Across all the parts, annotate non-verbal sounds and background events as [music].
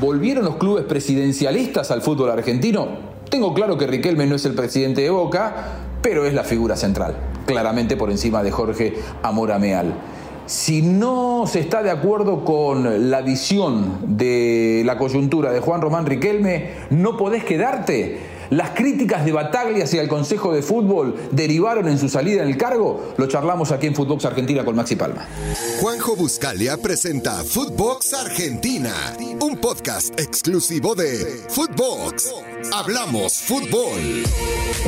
¿Volvieron los clubes presidencialistas al fútbol argentino? Tengo claro que Riquelme no es el presidente de Boca, pero es la figura central, claramente por encima de Jorge Amorameal. Si no se está de acuerdo con la visión de la coyuntura de Juan Román Riquelme, no podés quedarte las críticas de Bataglia hacia el Consejo de Fútbol derivaron en su salida en el cargo. Lo charlamos aquí en Footbox Argentina con Maxi Palma. Juanjo Buscalia presenta Footbox Argentina, un podcast exclusivo de Footbox. Hablamos fútbol.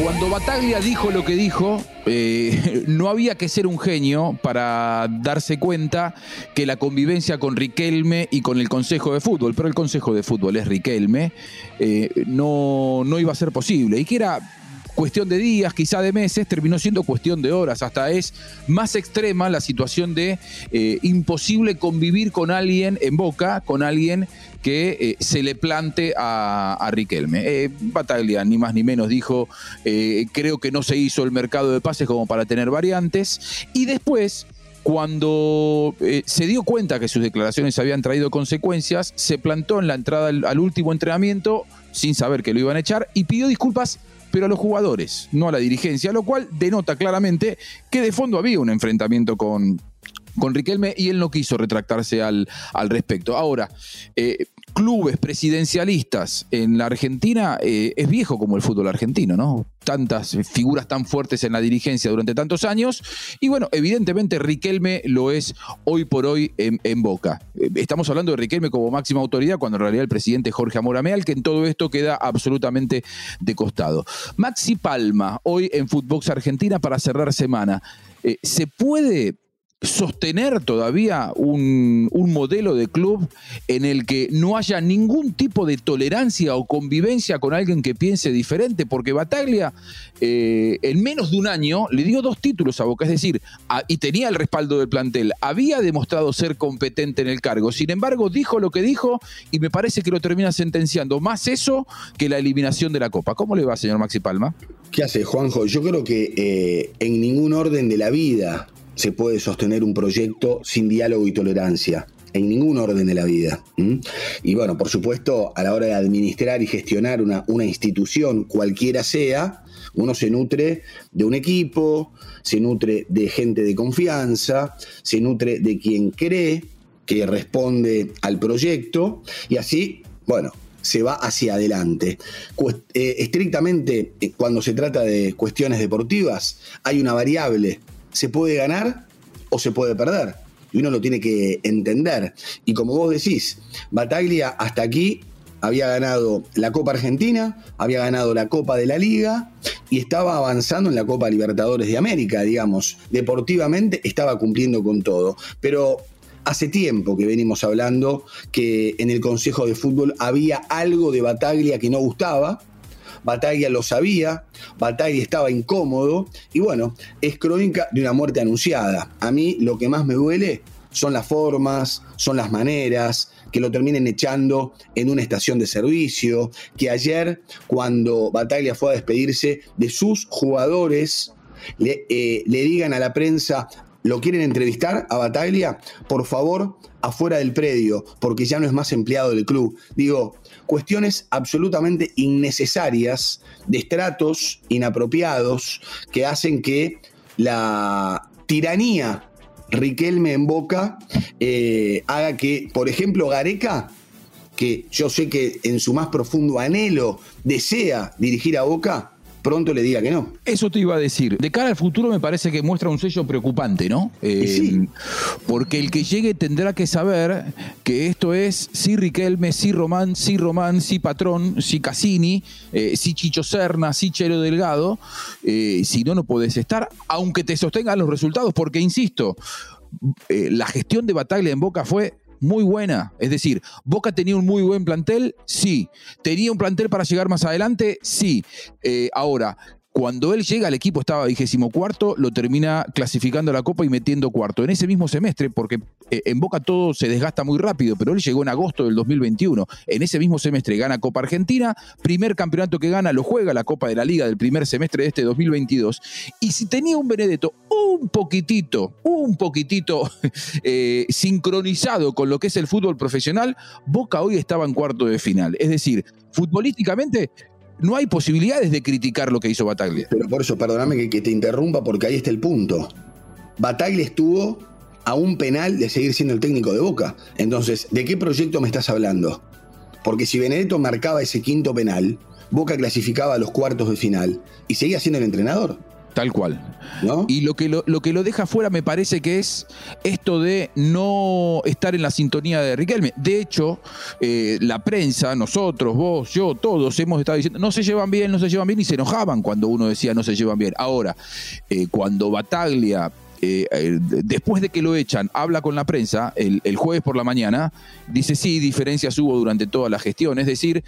Cuando Bataglia dijo lo que dijo, eh, [laughs] no había que ser un genio para darse cuenta que la convivencia con Riquelme y con el Consejo de Fútbol, pero el Consejo de Fútbol es Riquelme, eh, no, no iba a ser posible y que era cuestión de días, quizá de meses, terminó siendo cuestión de horas. Hasta es más extrema la situación de eh, imposible convivir con alguien en boca, con alguien que eh, se le plante a, Riquelme. Eh, Bataglia, ni más ni menos, dijo, eh, creo que no se hizo el mercado de pases como para tener variantes. Y después, cuando se dio cuenta que sus declaraciones habían traído consecuencias, se plantó en la entrada al, último entrenamiento sin saber que lo iban a echar y pidió disculpas pero a los jugadores, no a la dirigencia, lo cual denota claramente que de fondo había un enfrentamiento con, con Riquelme y él no quiso retractarse al, al respecto. Ahora, eh, clubes presidencialistas en la Argentina eh, es viejo como el fútbol argentino, ¿no? Tantas figuras tan fuertes en la dirigencia durante tantos años. Y bueno, evidentemente Riquelme lo es hoy por hoy en, Boca. Eh, estamos hablando de Riquelme como máxima autoridad, cuando en realidad el presidente Jorge Amorameal, que en todo esto queda absolutamente de costado. Maxi Palma, hoy en Footbox Argentina para cerrar semana. ¿Se puede sostener todavía un, modelo de club en el que no haya ningún tipo de tolerancia o convivencia con alguien que piense diferente, porque Bataglia eh, en menos de un año le dio dos títulos a Boca, es decir, y tenía el respaldo del plantel, había demostrado ser competente en el cargo, sin embargo dijo lo que dijo y me parece que lo termina sentenciando, más eso que la eliminación de la Copa. ¿Cómo le va, señor Maxi Palma? ¿Qué hace, Juanjo? Yo creo que eh, en ningún orden de la vida se puede sostener un proyecto sin diálogo y tolerancia en ningún orden de la vida. Y bueno, por supuesto, a la hora de administrar y gestionar una, una, institución, cualquiera sea, uno se nutre de un equipo, se nutre de gente de confianza, se nutre de quien cree que responde al proyecto y así, bueno, se va hacia adelante. Eh, estrictamente, eh, cuando se trata de cuestiones deportivas, hay una variable se puede ganar o se puede perder. Y uno lo tiene que entender. Y como vos decís, Bataglia hasta aquí había ganado la Copa Argentina, había ganado la Copa de la Liga y estaba avanzando en la Copa Libertadores de América, digamos. Deportivamente estaba cumpliendo con todo. Pero hace tiempo que venimos hablando que en el Consejo de Fútbol había algo de Bataglia que no gustaba Bataglia lo sabía, Bataglia estaba incómodo y bueno, es crónica de una muerte anunciada. A mí lo que más me duele son las formas, son las maneras, que lo terminen echando en una estación de servicio, que ayer cuando Bataglia fue a despedirse de sus jugadores, le, eh, le digan a la prensa, ¿lo quieren entrevistar a Bataglia? Por favor, afuera del predio, porque ya no es más empleado del club. Digo, cuestiones absolutamente innecesarias, de estratos inapropiados, que hacen que la tiranía Riquelme en Boca eh, haga que, por ejemplo, Gareca, que yo sé que en su más profundo anhelo desea dirigir a Boca, pronto le diga que no. Eso te iba a decir. De cara al futuro me parece que muestra un sello preocupante, ¿no? sí. Eh, porque el que llegue tendrá que saber que esto es sí Riquelme, sí Román, sí Román, sí Patrón, sí Cassini, eh, sí Chicho Serna, sí Chelo Delgado. Eh, si no, no puedes estar, aunque te sostengan los resultados, porque insisto, la gestión de Bataglia en Boca fue muy buena. Es decir, Boca tenía un muy buen plantel, sí. Tenía un plantel para llegar más adelante, sí. Eh, ahora, Cuando él llega, el equipo estaba vigésimo cuarto, lo termina clasificando a la Copa y metiendo cuarto. En ese mismo semestre, porque eh, en Boca todo se desgasta muy rápido, pero él llegó en agosto del 2021. En ese mismo semestre gana Copa Argentina, primer campeonato que gana lo juega la Copa de la Liga del primer semestre de este 2022. Y si tenía un Benedetto un poquitito, un poquitito [laughs] eh, sincronizado con lo que es el fútbol profesional, Boca hoy estaba en cuarto de final. Es decir, futbolísticamente no hay posibilidades de criticar lo que hizo Bataglia. Pero por eso, perdóname que, te interrumpa porque ahí está el punto. Bataglia estuvo a un penal de seguir siendo el técnico de Boca. Entonces, ¿de qué proyecto me estás hablando? Porque si Benedetto marcaba ese quinto penal, Boca clasificaba a los cuartos de final y seguía siendo el entrenador. Tal cual. Y lo que lo, que lo deja fuera me parece que es esto de no estar en la sintonía de Riquelme. De hecho, eh, la prensa, nosotros, vos, yo, todos hemos estado diciendo, no se llevan bien, no se llevan bien, y se enojaban cuando uno decía no se llevan bien. Ahora, eh, cuando Bataglia eh, eh, después de que lo echan, habla con la prensa el, jueves por la mañana, dice sí, diferencias hubo durante toda la gestión, es decir,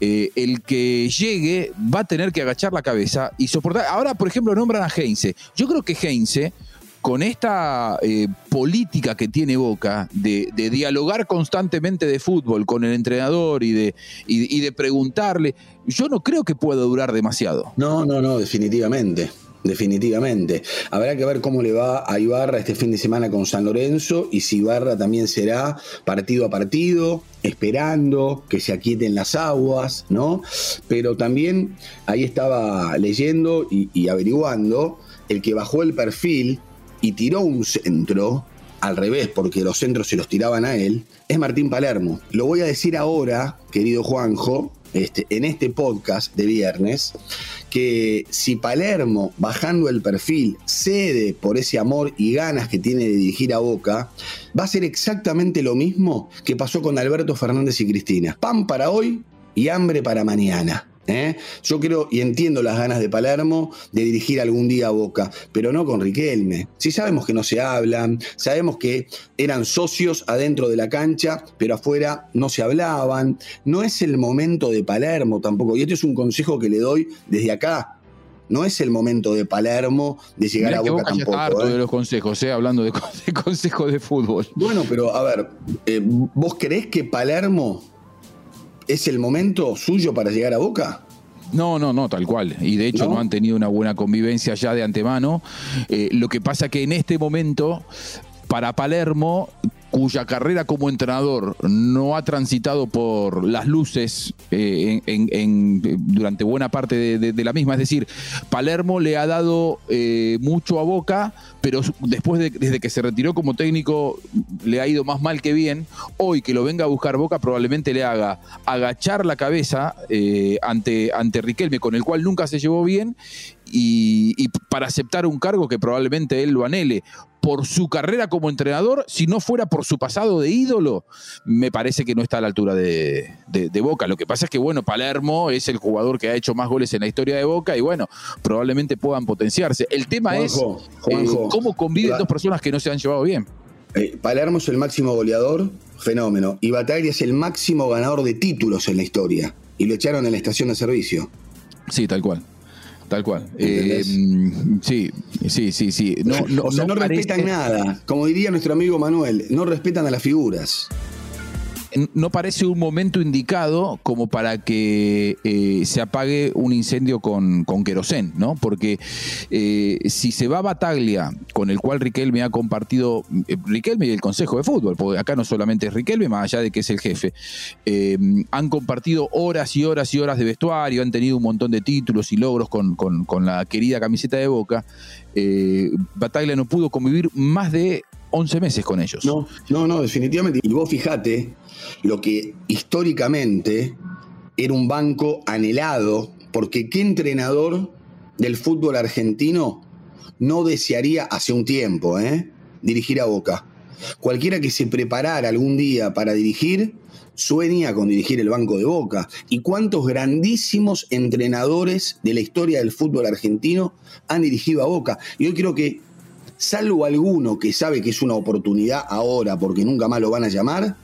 eh, el que llegue va a tener que agachar la cabeza y soportar. Ahora, por ejemplo, nombran a Heinze. Yo creo que Heinze con esta política que tiene Boca de, dialogar constantemente de fútbol con el entrenador y de, y de preguntarle, yo no creo que pueda durar demasiado. No, no, no, definitivamente definitivamente. Habrá que ver cómo le va a Ibarra este fin de semana con San Lorenzo y si Ibarra también será partido a partido, esperando que se aquieten las aguas, ¿no? Pero también ahí estaba leyendo y, y averiguando el que bajó el perfil y tiró un centro al revés, porque los centros se los tiraban a él, es Martín Palermo. Lo voy a decir ahora, querido Juanjo, este, en este podcast de viernes, que si Palermo, bajando el perfil, cede por ese amor y ganas que tiene de dirigir a Boca, va a ser exactamente lo mismo que pasó con Alberto Fernández y Cristina. Pan para hoy y hambre para mañana. ¿Eh? Yo creo y entiendo las ganas de Palermo de dirigir algún día a Boca, pero no con Riquelme. Si sabemos que no se hablan, sabemos que eran socios adentro de la cancha, pero afuera no se hablaban. No es el momento de Palermo tampoco. Y este es un consejo que le doy desde acá. No es el momento de Palermo de llegar a Boca, tampoco. harto ¿eh? de los consejos, ¿eh? hablando [laughs] de, consejos de fútbol. Bueno, pero a ver, ¿vos creés que Palermo ¿Es el momento suyo para llegar a Boca? No, no, no, tal cual. Y de hecho no, han tenido una buena convivencia ya de antemano. Eh, lo que pasa que en este momento, para Palermo, cuya carrera como entrenador no ha transitado por las luces eh, durante buena parte de, la misma. Es decir, Palermo le ha dado eh, mucho a Boca, pero después de, desde que se retiró como técnico le ha ido más mal que bien. Hoy que lo venga a buscar Boca probablemente le haga agachar la cabeza eh, ante, ante Riquelme, con el cual nunca se llevó bien, y, y, para aceptar un cargo que probablemente él lo anhele por su carrera como entrenador, si no fuera por su pasado de ídolo, me parece que no está a la altura de, Boca. Lo que pasa es que, bueno, Palermo es el jugador que ha hecho más goles en la historia de Boca y, bueno, probablemente puedan potenciarse. El tema es eh, cómo conviven dos personas que no se han llevado bien. Eh, Palermo es el máximo goleador, fenómeno. Y Bataglia es el máximo ganador de títulos en la historia. Y lo echaron en la estación de servicio. Sí, tal cual. Tal cual. Eh, sí, sí, sí, sí. No, no, o sea, no, respetan nada. Como diría nuestro amigo Manuel, no respetan a las figuras no parece un momento indicado como para que eh, se apague un incendio con, con querosén, ¿no? Porque eh, si se va a Bataglia, con el cual Riquelme ha compartido, eh, Riquelme y el Consejo de Fútbol, porque acá no solamente es Riquelme, más allá de que es el jefe, han compartido horas y horas y horas de vestuario, han tenido un montón de títulos y logros con, con la querida camiseta de Boca. Bataglia no pudo convivir más de 11 meses con ellos. No, no, no, definitivamente. Y vos fijate lo que históricamente era un banco anhelado, porque ¿qué entrenador del fútbol argentino no desearía hace un tiempo eh, dirigir a Boca? Cualquiera que se preparara algún día para dirigir, sueña con dirigir el banco de Boca. ¿Y cuántos grandísimos entrenadores de la historia del fútbol argentino han dirigido a Boca? Y creo que salvo alguno que sabe que es una oportunidad ahora porque nunca más lo van a llamar,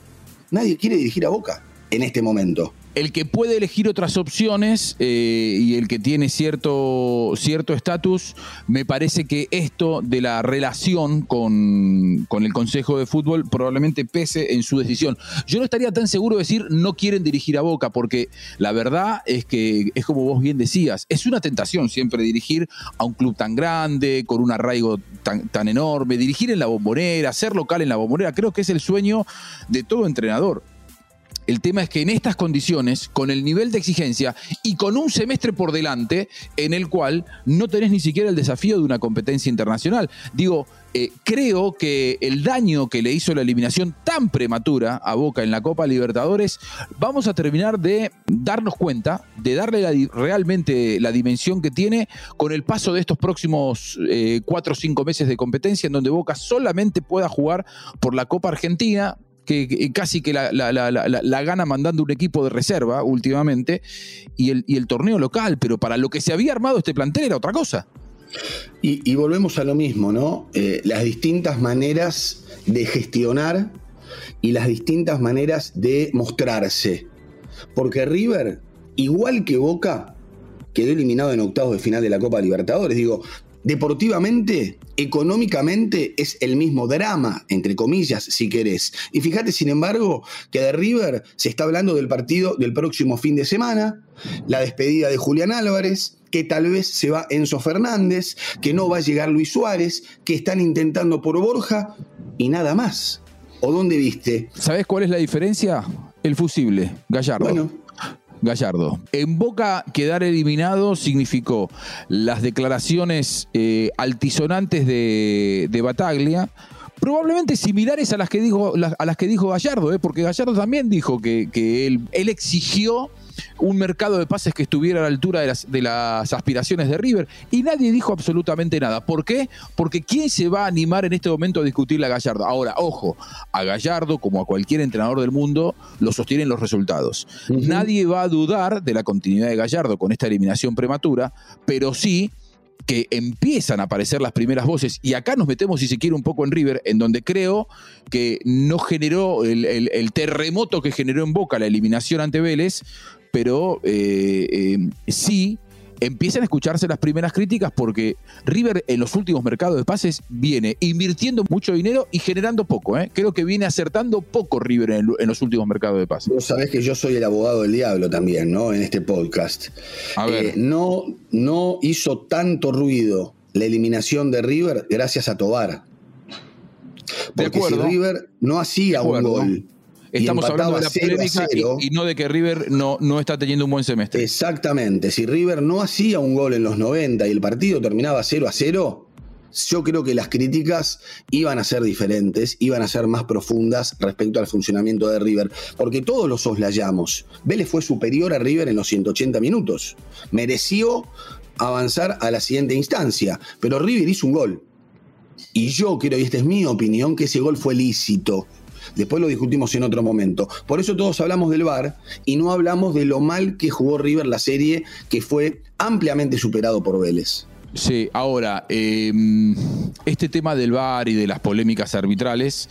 nadie quiere dirigir a Boca en este momento. El que puede elegir otras opciones eh, y el que tiene cierto estatus, me parece que esto de la relación con, con, el Consejo de Fútbol probablemente pese en su decisión. Yo no estaría tan seguro de decir no quieren dirigir a Boca, porque la verdad es que es como vos bien decías, es una tentación siempre dirigir a un club tan grande, con un arraigo tan, tan enorme, dirigir en la bombonera, ser local en la bombonera, creo que es el sueño de todo entrenador. El tema es que en estas condiciones, con el nivel de exigencia y con un semestre por delante en el cual no tenés ni siquiera el desafío de una competencia internacional. Digo, eh, creo que el daño que le hizo la eliminación tan prematura a Boca en la Copa Libertadores, vamos a terminar de darnos cuenta, de darle realmente la dimensión que tiene con el paso de estos próximos eh, cuatro o cinco meses de competencia en donde Boca solamente pueda jugar por la Copa Argentina, que, casi que la, gana mandando un equipo de reserva últimamente, y el, y el torneo local, pero para lo que se había armado este plantel era otra cosa. Y, volvemos a lo mismo, ¿no? Eh, las distintas maneras de gestionar y las distintas maneras de mostrarse. Porque River, igual que Boca, quedó eliminado en octavos de final de la Copa Libertadores. Digo, deportivamente, económicamente es el mismo drama, entre comillas, si querés. Y fíjate, sin embargo, que de River se está hablando del partido del próximo fin de semana, la despedida de Julián Álvarez, que tal vez se va Enzo Fernández, que no va a llegar Luis Suárez, que están intentando por Borja y nada más. ¿O dónde viste? ¿Sabes cuál es la diferencia? El fusible, Gallardo. Bueno, Gallardo. En Boca quedar eliminado significó las declaraciones eh, altisonantes de, Bataglia, probablemente similares a las que dijo, a las que dijo Gallardo, eh, porque Gallardo también dijo que, él, él, exigió un mercado de pases que estuviera a la altura de las, de las aspiraciones de River y nadie dijo absolutamente nada. ¿Por qué? Porque ¿quién se va a animar en este momento a discutirle a Gallardo? Ahora, ojo, a Gallardo, como a cualquier entrenador del mundo, lo sostienen los resultados. Nadie va a dudar de la continuidad de Gallardo con esta eliminación prematura, pero sí que empiezan a aparecer las primeras voces, y acá nos metemos, si se quiere, un poco en River, en donde creo que no generó el terremoto que generó en Boca la eliminación ante Vélez, pero eh, eh, sí empiezan a escucharse las primeras críticas porque River en los últimos mercados de pases viene invirtiendo mucho dinero y generando poco. ¿eh? Creo que viene acertando poco River en, los últimos mercados de pases. Vos sabés que yo soy el abogado del diablo también, ¿no? En este podcast. no, no hizo tanto ruido la eliminación de River gracias a Tobar. Porque si River no hacía un gol Estamos hablando de la polémica y, no de que River no, no está teniendo un buen semestre. Exactamente. Si River no hacía un gol en los 90 y el partido terminaba 0 a 0, yo creo que las críticas iban a ser diferentes, iban a ser más profundas respecto al funcionamiento de River, porque todos los soslayamos. Vélez fue superior a River en los 180 minutos. Mereció avanzar a la siguiente instancia, pero River hizo un gol. Y yo creo, y esta es mi opinión, que ese gol fue lícito. Después lo discutimos en otro momento. Por eso todos hablamos del VAR y no hablamos de lo mal que jugó River la serie, que fue ampliamente superado por Vélez. Sí, ahora, em, este tema del VAR y de las polémicas arbitrales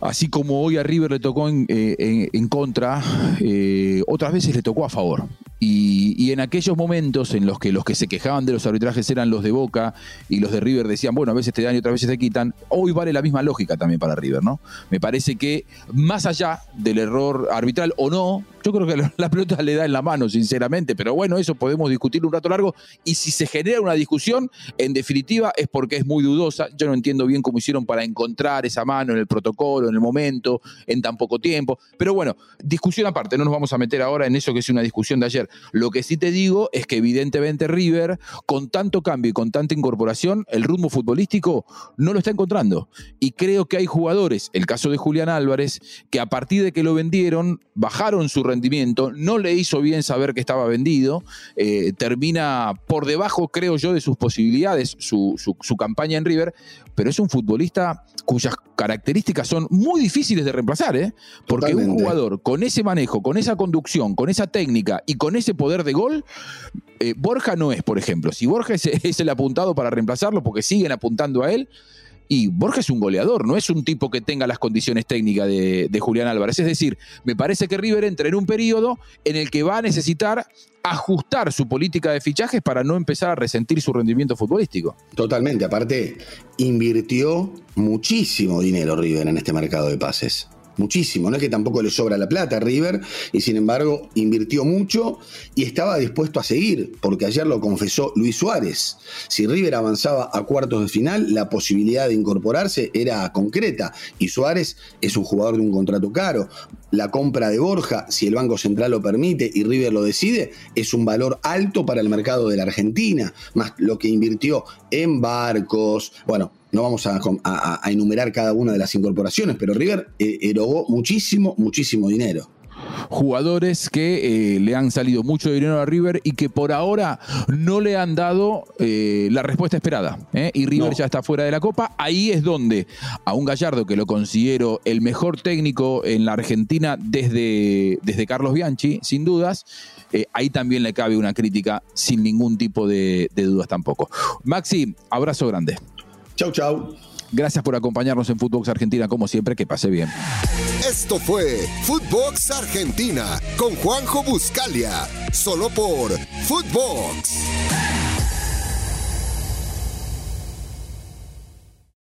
así como hoy a River le tocó en, eh, contra, eh, otras veces le tocó a favor. Y, en aquellos momentos en los que los que se quejaban de los arbitrajes eran los de Boca y los de River decían, bueno, a veces te dan y otras veces te quitan, hoy vale la misma lógica también para River, ¿no? Me parece que más allá del error arbitral o no, yo creo que la pelota le da en la mano, sinceramente, pero bueno, eso podemos discutir un rato largo. Y si se genera una discusión, en definitiva es porque es muy dudosa. Yo no entiendo bien cómo hicieron para encontrar esa mano en el protocolo, en el momento, en tan poco tiempo. Pero bueno, discusión aparte, no nos vamos a meter ahora en eso que es una discusión de ayer. Lo que sí te digo es que evidentemente River, con tanto cambio y con tanta incorporación, el ritmo futbolístico no lo está encontrando. Y creo que hay jugadores, el caso de Julián Álvarez, que a partir de que lo vendieron, bajaron su rendimiento no le hizo bien saber que estaba vendido, eh, termina por debajo, creo yo, de sus posibilidades su, campaña en River, pero es un futbolista cuyas características son muy difíciles de reemplazar, ¿eh? porque un jugador con ese manejo, con esa conducción, con esa técnica y con ese poder de gol, eh, Borja no es, por ejemplo. Si Borja [laughs] es, el apuntado para reemplazarlo, porque siguen apuntando a él, Y Borja es un goleador, no es un tipo que tenga las condiciones técnicas de, de Julián Álvarez. Es decir, me parece que River entra en un periodo en el que va a necesitar ajustar su política de fichajes para no empezar a resentir su rendimiento futbolístico. Totalmente, aparte, invirtió muchísimo dinero River en este mercado de pases muchísimo. No es que tampoco le sobra la plata a River, y sin embargo invirtió mucho y estaba dispuesto a seguir, porque ayer lo confesó Luis Suárez. Si River avanzaba a cuartos de final, la posibilidad de incorporarse era concreta, y Suárez es un jugador de un contrato caro. La compra de Borja, si el Banco Central lo permite y River lo decide, es un valor alto para el mercado de la Argentina, más lo que invirtió en barcos, bueno, no vamos a, enumerar cada una de las incorporaciones, pero River eh, erogó muchísimo, muchísimo dinero jugadores que eh, le han salido mucho dinero a River y que por ahora no le han dado eh, la respuesta esperada. Y River ya está fuera de la Copa. Ahí es donde a un Gallardo que lo considero el mejor técnico en la Argentina desde, desde Carlos Bianchi, sin dudas, ahí también le cabe una crítica sin ningún tipo de dudas tampoco. Maxi, abrazo grande. Chau, chau. Gracias por acompañarnos en Footbox Argentina, como siempre, que pase bien. Esto fue Footbox Argentina con Juanjo Buscalia, solo por Footbox.